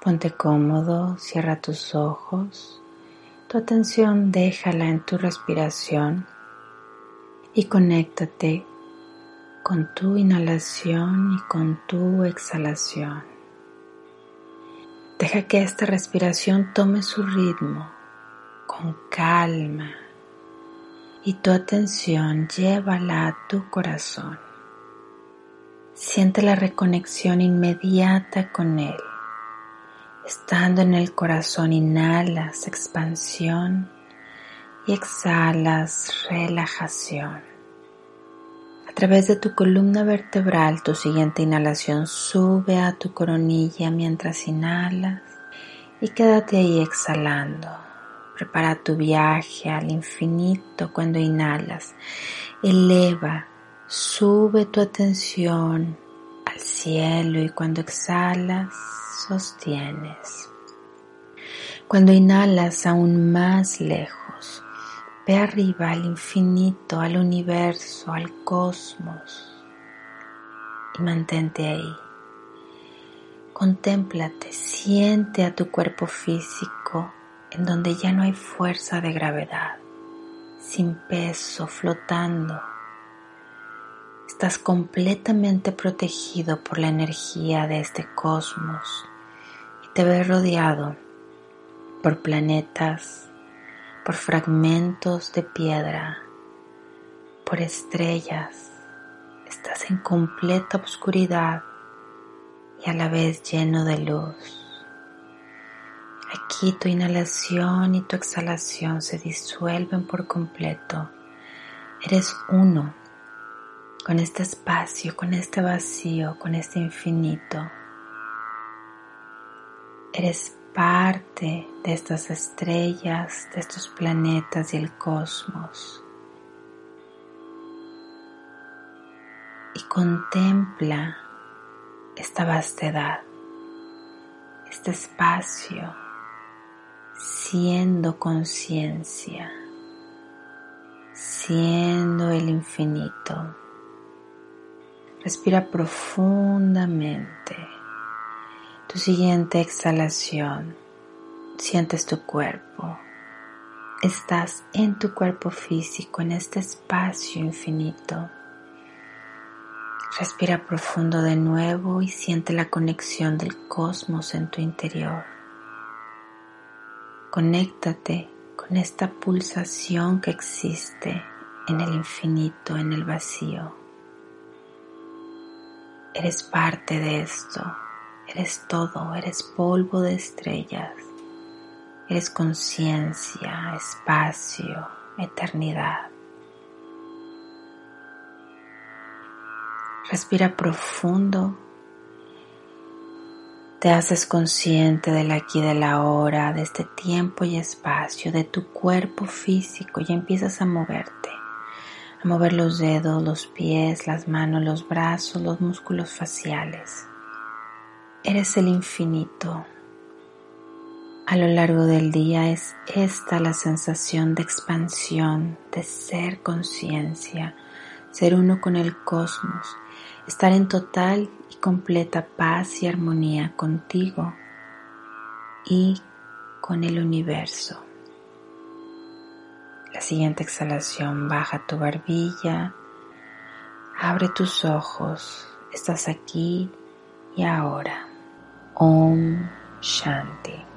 Ponte cómodo, cierra tus ojos, tu atención déjala en tu respiración y conéctate con tu inhalación y con tu exhalación. Deja que esta respiración tome su ritmo con calma y tu atención llévala a tu corazón. Siente la reconexión inmediata con él. Estando en el corazón, inhalas expansión y exhalas relajación. A través de tu columna vertebral, tu siguiente inhalación sube a tu coronilla mientras inhalas y quédate ahí exhalando. Prepara tu viaje al infinito cuando inhalas. Eleva, sube tu atención cielo y cuando exhalas sostienes. Cuando inhalas aún más lejos, ve arriba al infinito, al universo, al cosmos y mantente ahí. Contémplate, siente a tu cuerpo físico en donde ya no hay fuerza de gravedad, sin peso, flotando. Estás completamente protegido por la energía de este cosmos te ves rodeado por planetas, por fragmentos de piedra, por estrellas. Estás en completa oscuridad y a la vez lleno de luz. Aquí tu inhalación y tu exhalación se disuelven por completo. Eres uno con este espacio, con este vacío, con este infinito. Eres parte de estas estrellas, de estos planetas y el cosmos. Y contempla esta vastedad, este espacio, siendo conciencia, siendo el infinito. Respira profundamente. Tu siguiente exhalación, sientes tu cuerpo. Estás en tu cuerpo físico, en este espacio infinito. Respira profundo de nuevo y siente la conexión del cosmos en tu interior. Conéctate con esta pulsación que existe en el infinito, en el vacío. Eres parte de esto. Eres todo, eres polvo de estrellas, eres conciencia, espacio, eternidad. Respira profundo. Te haces consciente del aquí, de la hora, de este tiempo y espacio, de tu cuerpo físico y empiezas a moverte, a mover los dedos, los pies, las manos, los brazos, los músculos faciales. Eres el infinito. A lo largo del día es esta la sensación de expansión, de ser conciencia, ser uno con el cosmos, estar en total y completa paz y armonía contigo y con el universo. Siguiente exhalación baja tu barbilla, abre tus ojos, estás aquí y ahora. Om Shanti.